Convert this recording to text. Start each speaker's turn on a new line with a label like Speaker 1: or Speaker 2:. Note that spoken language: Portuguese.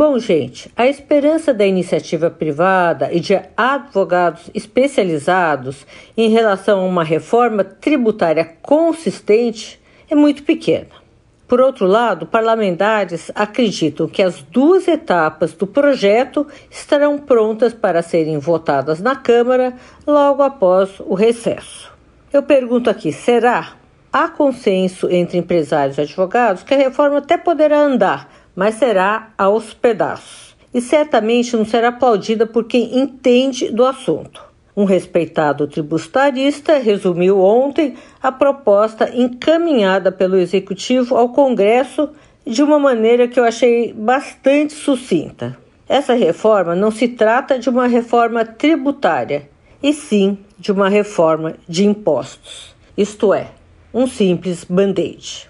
Speaker 1: Bom, gente, a esperança da iniciativa privada e de advogados especializados em relação a uma reforma tributária consistente é muito pequena. Por outro lado, parlamentares acreditam que as duas etapas do projeto estarão prontas para serem votadas na Câmara logo após o recesso. Eu pergunto aqui: será? Há consenso entre empresários e advogados que a reforma até poderá andar mas será aos pedaços. E certamente não será aplaudida por quem entende do assunto. Um respeitado tributarista resumiu ontem a proposta encaminhada pelo Executivo ao Congresso de uma maneira que eu achei bastante sucinta. Essa reforma não se trata de uma reforma tributária, e sim de uma reforma de impostos, isto é, um simples band-aid.